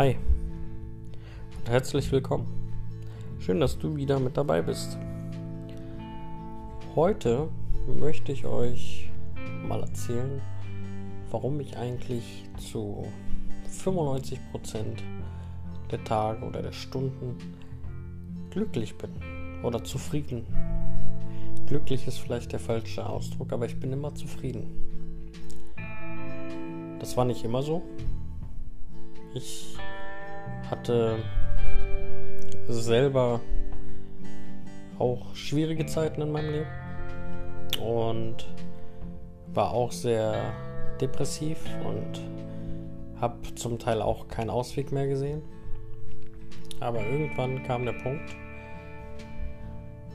Hi und herzlich willkommen. Schön, dass du wieder mit dabei bist. Heute möchte ich euch mal erzählen, warum ich eigentlich zu 95% der Tage oder der Stunden glücklich bin oder zufrieden. Glücklich ist vielleicht der falsche Ausdruck, aber ich bin immer zufrieden. Das war nicht immer so. Ich hatte selber auch schwierige Zeiten in meinem Leben und war auch sehr depressiv und habe zum Teil auch keinen Ausweg mehr gesehen. Aber irgendwann kam der Punkt,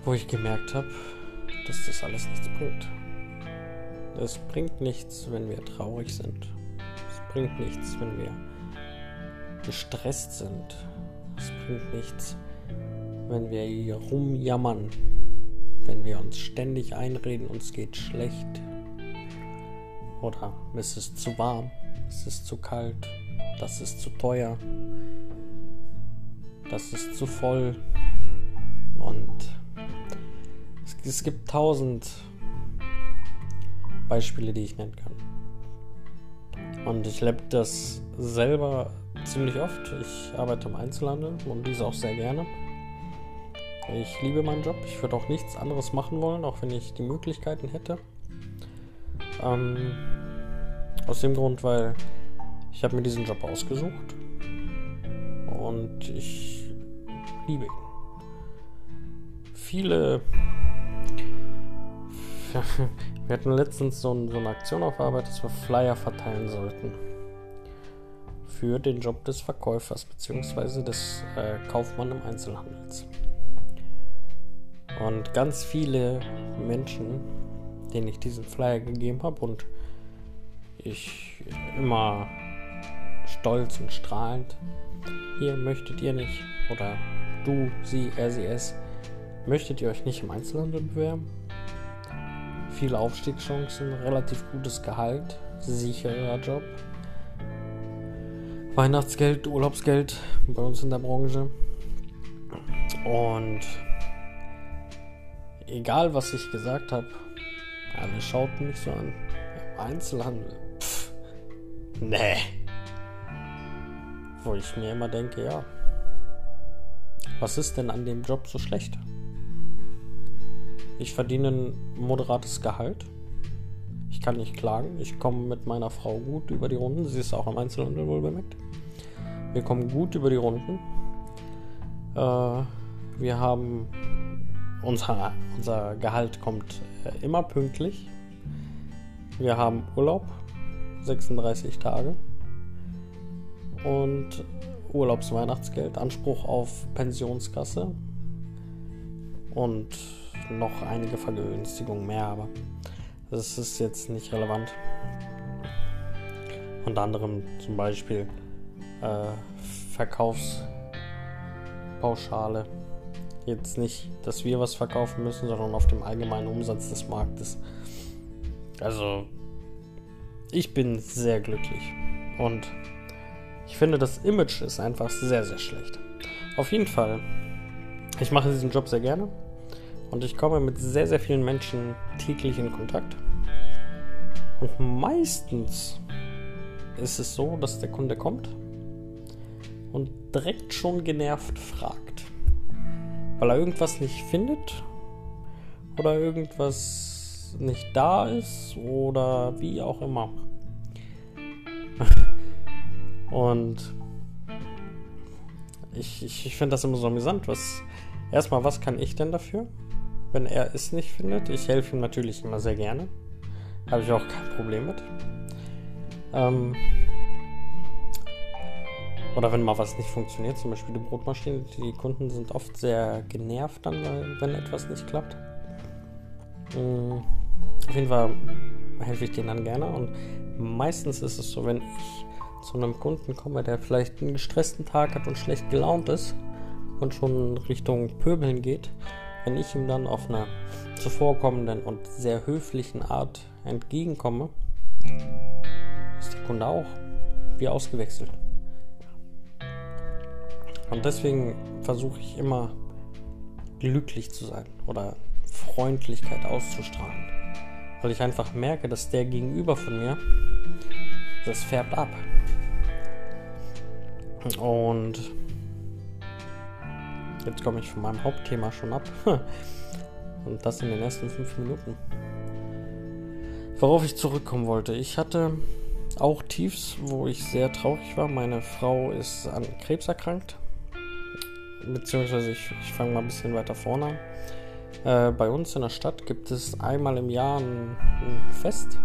wo ich gemerkt habe, dass das alles nichts bringt. Es bringt nichts, wenn wir traurig sind. Es bringt nichts, wenn wir gestresst sind. Es bringt nichts, wenn wir hier rumjammern, wenn wir uns ständig einreden, uns geht schlecht. Oder es ist zu warm, es ist zu kalt, das ist zu teuer, das ist zu voll. Und es, es gibt tausend Beispiele, die ich nennen kann. Und ich lebe das selber ziemlich oft. Ich arbeite im Einzelhandel und dies auch sehr gerne. Ich liebe meinen Job. Ich würde auch nichts anderes machen wollen, auch wenn ich die Möglichkeiten hätte. Ähm, aus dem Grund, weil ich habe mir diesen Job ausgesucht und ich liebe ihn. Viele. Wir hatten letztens so, so eine Aktion auf Arbeit, dass wir Flyer verteilen sollten für den Job des Verkäufers bzw. des äh, Kaufmann im Einzelhandels. Und ganz viele Menschen, denen ich diesen Flyer gegeben habe und ich immer stolz und strahlend, hier möchtet ihr nicht, oder du, sie, er, sie, es, möchtet ihr euch nicht im Einzelhandel bewerben? Viele Aufstiegschancen, relativ gutes Gehalt, sicherer Job, Weihnachtsgeld, Urlaubsgeld bei uns in der Branche. Und egal was ich gesagt habe, alle schauten mich so an. Einzelhandel. Pff, nee. Wo ich mir immer denke, ja. Was ist denn an dem Job so schlecht? Ich verdiene ein moderates Gehalt. Ich kann nicht klagen. Ich komme mit meiner Frau gut über die Runden. Sie ist auch im Einzelhandel wohl bemerkt. Wir kommen gut über die Runden. Äh, wir haben unser, unser Gehalt kommt äh, immer pünktlich. Wir haben Urlaub, 36 Tage. Und Urlaubsweihnachtsgeld, Anspruch auf Pensionskasse und noch einige Vergünstigungen mehr, aber das ist jetzt nicht relevant. Unter anderem zum Beispiel äh, Verkaufspauschale. Jetzt nicht, dass wir was verkaufen müssen, sondern auf dem allgemeinen Umsatz des Marktes. Also, ich bin sehr glücklich. Und ich finde, das Image ist einfach sehr, sehr schlecht. Auf jeden Fall, ich mache diesen Job sehr gerne. Und ich komme mit sehr, sehr vielen Menschen täglich in Kontakt. Und meistens ist es so, dass der Kunde kommt und direkt schon genervt fragt. Weil er irgendwas nicht findet oder irgendwas nicht da ist oder wie auch immer. und ich, ich, ich finde das immer so amüsant. Was, erstmal, was kann ich denn dafür, wenn er es nicht findet? Ich helfe ihm natürlich immer sehr gerne. Habe ich auch kein Problem mit. Ähm, oder wenn mal was nicht funktioniert, zum Beispiel die Brotmaschine, die Kunden sind oft sehr genervt dann, wenn etwas nicht klappt. Mm, auf jeden Fall helfe ich denen dann gerne und meistens ist es so, wenn ich zu einem Kunden komme, der vielleicht einen gestressten Tag hat und schlecht gelaunt ist und schon Richtung Pöbeln geht, wenn ich ihm dann auf einer zuvorkommenden und sehr höflichen Art entgegenkomme, ist der Kunde auch wie ausgewechselt. Und deswegen versuche ich immer glücklich zu sein oder Freundlichkeit auszustrahlen. Weil ich einfach merke, dass der Gegenüber von mir, das färbt ab. Und jetzt komme ich von meinem Hauptthema schon ab. Und das in den ersten fünf Minuten. Worauf ich zurückkommen wollte. Ich hatte auch Tiefs, wo ich sehr traurig war. Meine Frau ist an Krebs erkrankt. Beziehungsweise ich, ich fange mal ein bisschen weiter vorne an. Äh, bei uns in der Stadt gibt es einmal im Jahr ein, ein Fest.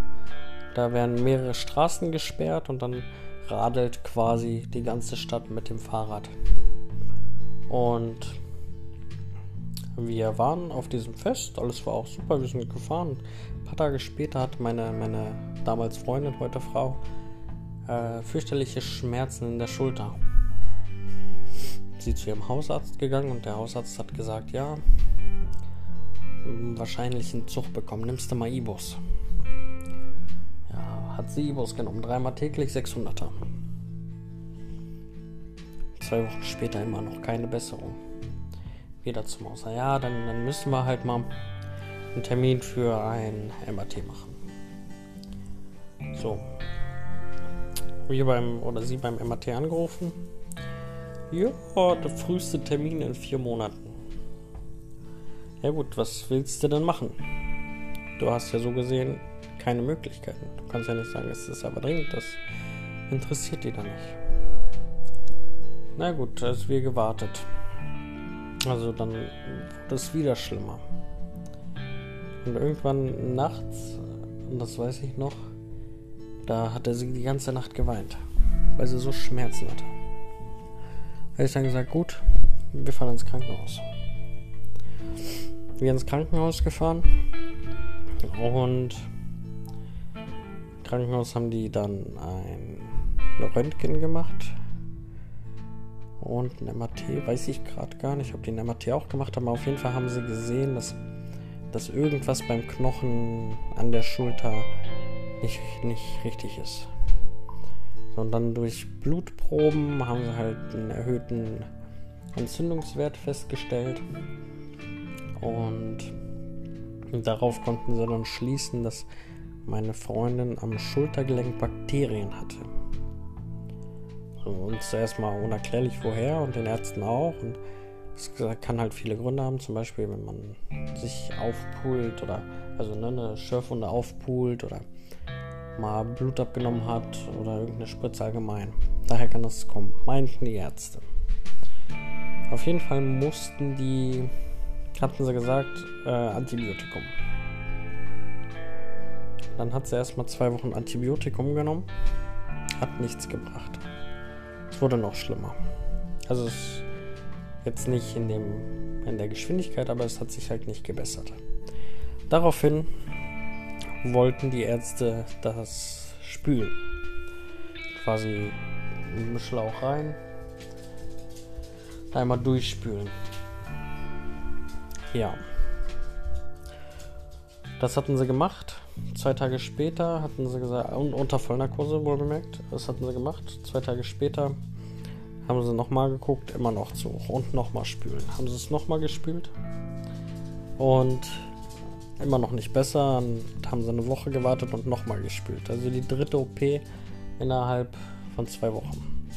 Da werden mehrere Straßen gesperrt und dann radelt quasi die ganze Stadt mit dem Fahrrad. Und wir waren auf diesem Fest, alles war auch super, wir sind gefahren. Ein paar Tage später hat meine, meine damals Freundin, heute Frau, äh, fürchterliche Schmerzen in der Schulter. Sie zu ihrem Hausarzt gegangen und der Hausarzt hat gesagt, ja, wahrscheinlich einen Zug bekommen, nimmst du mal Ibus. Ja, hat sie Ibus genommen, dreimal täglich 600er. Zwei Wochen später immer noch keine Besserung. Wieder zum Hausarzt. Ja, dann, dann müssen wir halt mal einen Termin für ein MRT machen. So. Wir beim, oder sie beim MRT angerufen. Ja, der früheste Termin in vier Monaten. Ja gut, was willst du denn machen? Du hast ja so gesehen keine Möglichkeiten. Du kannst ja nicht sagen, es ist aber dringend, das interessiert die dann nicht. Na gut, als wir gewartet. Also dann wurde es wieder schlimmer. Und irgendwann nachts, und das weiß ich noch, da hat er sie die ganze Nacht geweint, weil sie so Schmerzen hatte. Da habe ich dann gesagt, gut, wir fahren ins Krankenhaus. Wir ins Krankenhaus gefahren und im Krankenhaus haben die dann ein Röntgen gemacht und ein MRT, weiß ich gerade gar nicht, ob die ein MRT auch gemacht haben, aber auf jeden Fall haben sie gesehen, dass, dass irgendwas beim Knochen an der Schulter nicht, nicht richtig ist. Und dann durch Blutproben haben sie halt einen erhöhten Entzündungswert festgestellt. Und darauf konnten sie dann schließen, dass meine Freundin am Schultergelenk Bakterien hatte. Und zuerst mal unerklärlich woher und den Ärzten auch. Und es kann halt viele Gründe haben, zum Beispiel wenn man sich aufpult oder also ne, eine Schürfwunde aufpult oder mal Blut abgenommen hat oder irgendeine Spritze allgemein. Daher kann das kommen, meinten die Ärzte. Auf jeden Fall mussten die, hatten sie gesagt, äh, Antibiotikum. Dann hat sie erstmal zwei Wochen Antibiotikum genommen. Hat nichts gebracht. Es wurde noch schlimmer. Also es jetzt nicht in, dem, in der Geschwindigkeit, aber es hat sich halt nicht gebessert. Daraufhin wollten die Ärzte das spülen. Quasi einen Schlauch rein, einmal durchspülen. Ja. Das hatten sie gemacht. Zwei Tage später hatten sie gesagt, unter Vollnarkose wohl bemerkt, das hatten sie gemacht. Zwei Tage später haben sie nochmal geguckt, immer noch zu hoch und nochmal spülen. Haben sie es nochmal gespült und immer noch nicht besser. Und haben sie eine Woche gewartet und nochmal gespült. Also die dritte OP innerhalb von zwei Wochen.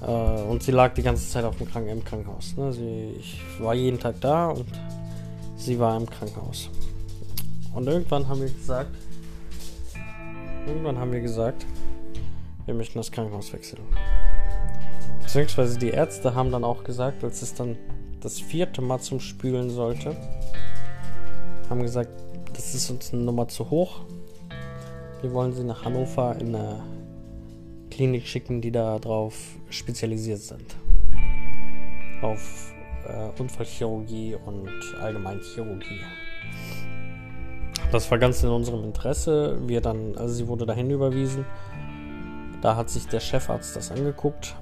Äh, und sie lag die ganze Zeit auf dem Kranken im Krankenhaus. Ne? Sie, ich war jeden Tag da und sie war im Krankenhaus. Und irgendwann haben wir gesagt, irgendwann haben wir gesagt, wir möchten das Krankenhaus wechseln. Beziehungsweise die Ärzte haben dann auch gesagt, als es dann das vierte Mal zum Spülen sollte, haben gesagt, das ist uns eine Nummer zu hoch. Wir wollen sie nach Hannover in eine Klinik schicken, die darauf spezialisiert sind. Auf äh, Unfallchirurgie und Allgemeinchirurgie. Das war ganz in unserem Interesse. Wir dann, also sie wurde dahin überwiesen. Da hat sich der Chefarzt das angeguckt.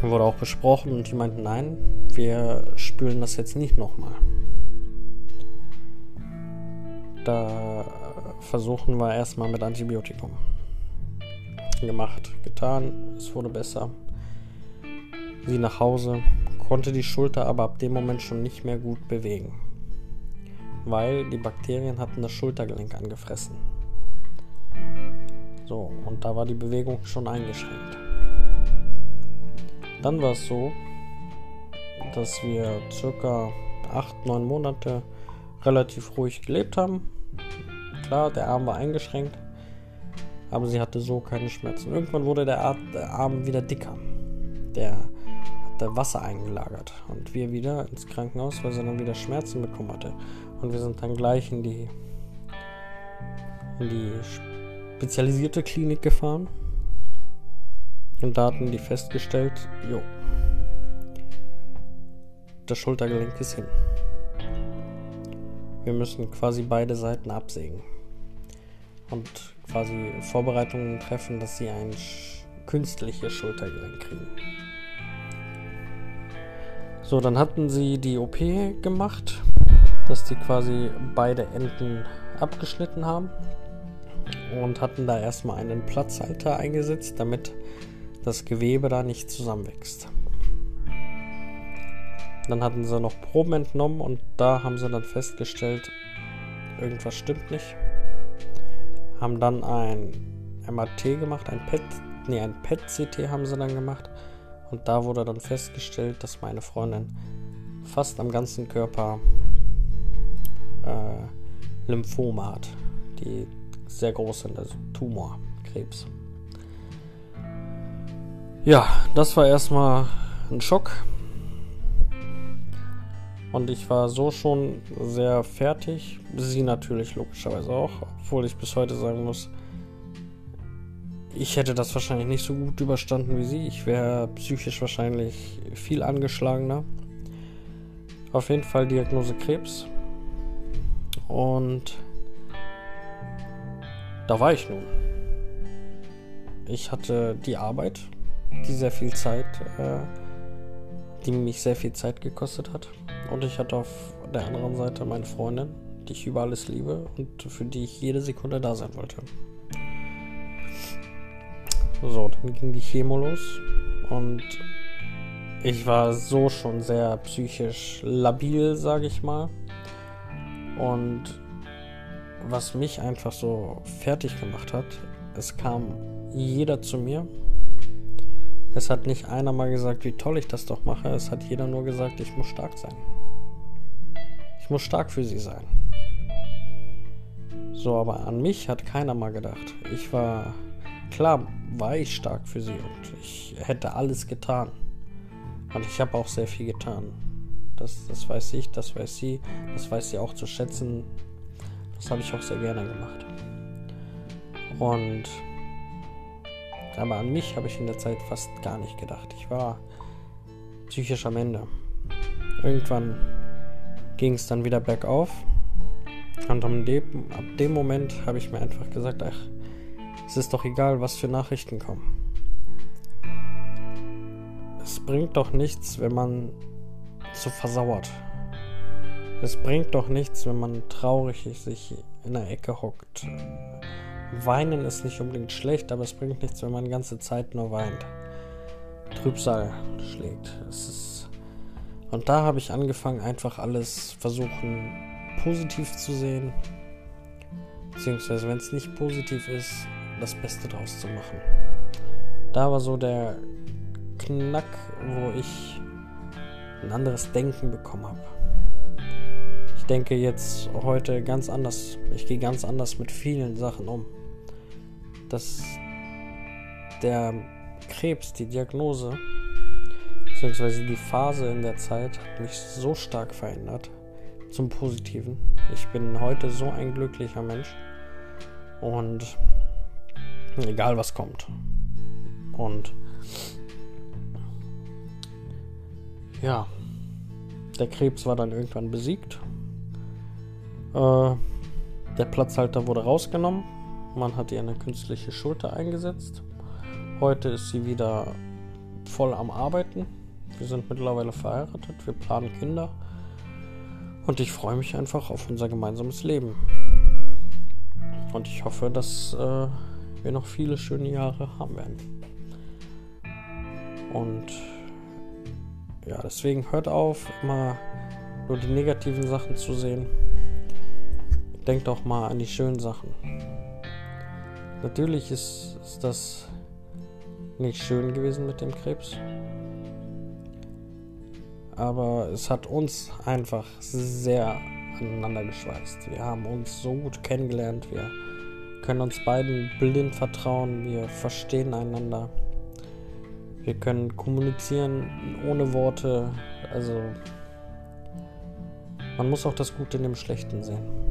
Wurde auch besprochen und die meinten, nein, wir spülen das jetzt nicht nochmal. Da versuchen wir erstmal mit Antibiotikum. Gemacht, getan, es wurde besser. sie nach Hause, konnte die Schulter aber ab dem Moment schon nicht mehr gut bewegen, weil die Bakterien hatten das Schultergelenk angefressen. So, und da war die Bewegung schon eingeschränkt. Dann war es so, dass wir circa 8, 9 Monate relativ ruhig gelebt haben. Klar, der Arm war eingeschränkt, aber sie hatte so keine Schmerzen. Irgendwann wurde der, Arm wieder dicker. Der hatte Wasser eingelagert und wir wieder ins Krankenhaus, weil sie dann wieder Schmerzen bekommen hatte. Und wir sind dann gleich in die, in die spezialisierte Klinik gefahren. Und da hatten die festgestellt, jo, das Schultergelenk ist hin. Wir müssen quasi beide Seiten absägen und quasi Vorbereitungen treffen, dass sie ein künstliches Schultergelenk kriegen. So, dann hatten sie die OP gemacht, dass die quasi beide Enden abgeschnitten haben und hatten da erstmal einen Platzhalter eingesetzt, damit das Gewebe da nicht zusammenwächst. Dann hatten sie noch Proben entnommen und da haben sie dann festgestellt, irgendwas stimmt nicht. Haben dann ein MRT gemacht, ein PET, nee, ein PET-CT haben sie dann gemacht. Und da wurde dann festgestellt, dass meine Freundin fast am ganzen Körper äh, Lymphome hat, die sehr groß sind, also Tumor, Krebs. Ja, das war erstmal ein Schock. Und ich war so schon sehr fertig. Sie natürlich logischerweise auch. Obwohl ich bis heute sagen muss, ich hätte das wahrscheinlich nicht so gut überstanden wie sie. Ich wäre psychisch wahrscheinlich viel angeschlagener. Auf jeden Fall Diagnose Krebs. Und da war ich nun. Ich hatte die Arbeit, die sehr viel Zeit, äh, die mich sehr viel Zeit gekostet hat. Und ich hatte auf der anderen Seite meine Freundin, die ich über alles liebe und für die ich jede Sekunde da sein wollte. So, dann ging die Chemo los und ich war so schon sehr psychisch labil, sage ich mal. Und was mich einfach so fertig gemacht hat, es kam jeder zu mir. Es hat nicht einer mal gesagt, wie toll ich das doch mache. Es hat jeder nur gesagt, ich muss stark sein. Ich muss stark für sie sein. So, aber an mich hat keiner mal gedacht. Ich war, klar, war ich stark für sie und ich hätte alles getan. Und ich habe auch sehr viel getan. Das, das weiß ich, das weiß sie, das weiß sie auch zu schätzen. Das habe ich auch sehr gerne gemacht. Und aber an mich habe ich in der Zeit fast gar nicht gedacht. Ich war psychisch am Ende. Irgendwann ging es dann wieder bergauf. Und ab dem, Moment habe ich mir einfach gesagt, ach, es ist doch egal, was für Nachrichten kommen. Es bringt doch nichts, wenn man so versauert. Es bringt doch nichts, wenn man traurig sich in der Ecke hockt. Weinen ist nicht unbedingt schlecht, aber es bringt nichts, wenn man die ganze Zeit nur weint. Trübsal schlägt. Ist und da habe ich angefangen, einfach alles versuchen positiv zu sehen. Beziehungsweise, wenn es nicht positiv ist, das Beste draus zu machen. Da war so der Knack, wo ich ein anderes Denken bekommen habe. Denke jetzt heute ganz anders. Ich gehe ganz anders mit vielen Sachen um. Dass der Krebs, die Diagnose, beziehungsweise die Phase in der Zeit hat mich so stark verändert zum Positiven. Ich bin heute so ein glücklicher Mensch und egal was kommt. Und ja, der Krebs war dann irgendwann besiegt. Äh, der Platzhalter wurde rausgenommen. Man hat ihr eine künstliche Schulter eingesetzt. Heute ist sie wieder voll am Arbeiten. Wir sind mittlerweile verheiratet, wir planen Kinder und ich freue mich einfach auf unser gemeinsames Leben. Und ich hoffe, dass äh, wir noch viele schöne Jahre haben werden. Und ja, deswegen hört auf, immer nur die negativen Sachen zu sehen. Denkt doch mal an die schönen Sachen. Natürlich ist, ist das nicht schön gewesen mit dem Krebs. Aber es hat uns einfach sehr aneinander geschweißt. Wir haben uns so gut kennengelernt. Wir können uns beiden blind vertrauen. Wir verstehen einander. Wir können kommunizieren ohne Worte. Also man muss auch das Gute in dem Schlechten sehen.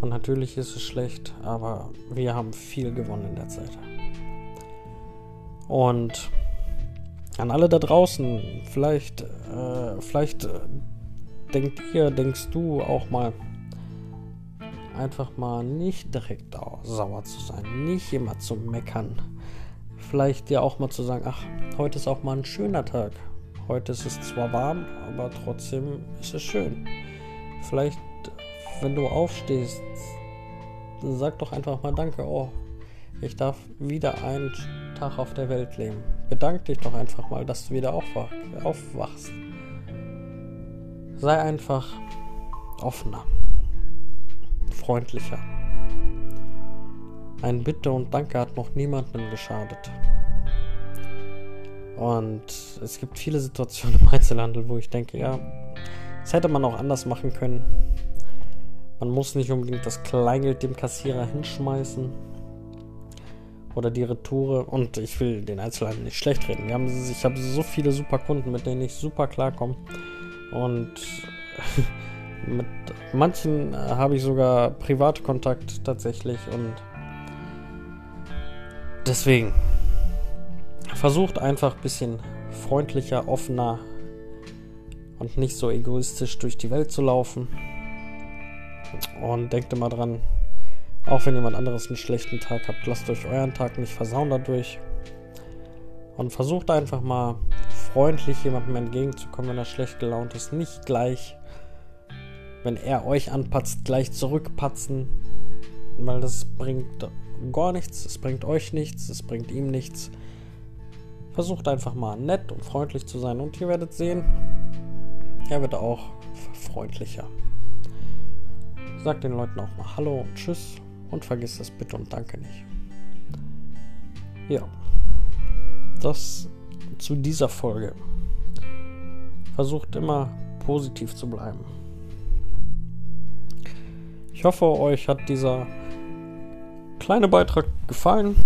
Und natürlich ist es schlecht, aber wir haben viel gewonnen in der Zeit. Und an alle da draußen, vielleicht, äh, vielleicht äh, denkt ihr, denkst du auch mal, einfach mal nicht direkt sauer zu sein, nicht immer zu meckern. Vielleicht dir auch mal zu sagen, ach, heute ist auch mal ein schöner Tag. Heute ist es zwar warm, aber trotzdem ist es schön. Vielleicht, wenn du aufstehst, sag doch einfach mal Danke. Oh, ich darf wieder einen Tag auf der Welt leben. Bedank dich doch einfach mal, dass du wieder aufwachst. Sei einfach offener, freundlicher. Ein Bitte und Danke hat noch niemandem geschadet. Und es gibt viele Situationen im Einzelhandel, wo ich denke, ja, das hätte man auch anders machen können. Man muss nicht unbedingt das Kleingeld dem Kassierer hinschmeißen. Oder die Retoure. Und ich will den Einzelhandel nicht schlecht reden. Wir haben, ich habe so viele super Kunden, mit denen ich super klarkomme. Und mit manchen habe ich sogar Privatkontakt tatsächlich. Und deswegen versucht einfach ein bisschen freundlicher, offener und nicht so egoistisch durch die Welt zu laufen. Und denkt immer dran, auch wenn jemand anderes einen schlechten Tag habt, lasst euch euren Tag nicht versauen dadurch. Und versucht einfach mal freundlich jemandem entgegenzukommen, wenn er schlecht gelaunt ist. Nicht gleich, wenn er euch anpatzt, gleich zurückpatzen. Weil das bringt gar nichts, es bringt euch nichts, es bringt ihm nichts. Versucht einfach mal nett und freundlich zu sein und ihr werdet sehen, er wird auch freundlicher. Sag den Leuten auch mal Hallo und Tschüss und vergiss das Bitte und Danke nicht. Ja, das zu dieser Folge. Versucht immer positiv zu bleiben. Ich hoffe, euch hat dieser kleine Beitrag gefallen.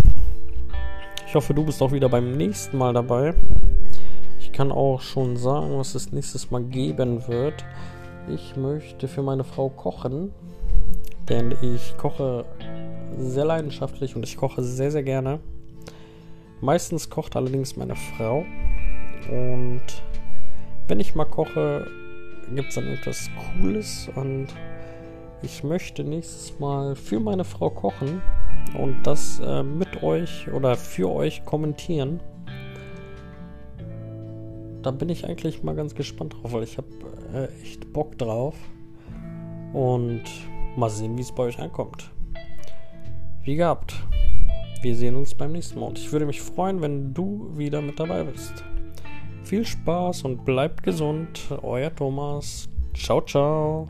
Ich hoffe, du bist auch wieder beim nächsten Mal dabei. Ich kann auch schon sagen, was es nächstes Mal geben wird. Ich möchte für meine Frau kochen, denn ich koche sehr leidenschaftlich und ich koche sehr, sehr gerne. Meistens kocht allerdings meine Frau und wenn ich mal koche, gibt es dann etwas Cooles und ich möchte nächstes Mal für meine Frau kochen und das äh, mit euch oder für euch kommentieren da bin ich eigentlich mal ganz gespannt drauf, weil ich habe äh, echt Bock drauf. Und mal sehen, wie es bei euch ankommt. Wie gehabt. Wir sehen uns beim nächsten Mal. Und ich würde mich freuen, wenn du wieder mit dabei bist. Viel Spaß und bleibt gesund. Euer Thomas. Ciao, ciao.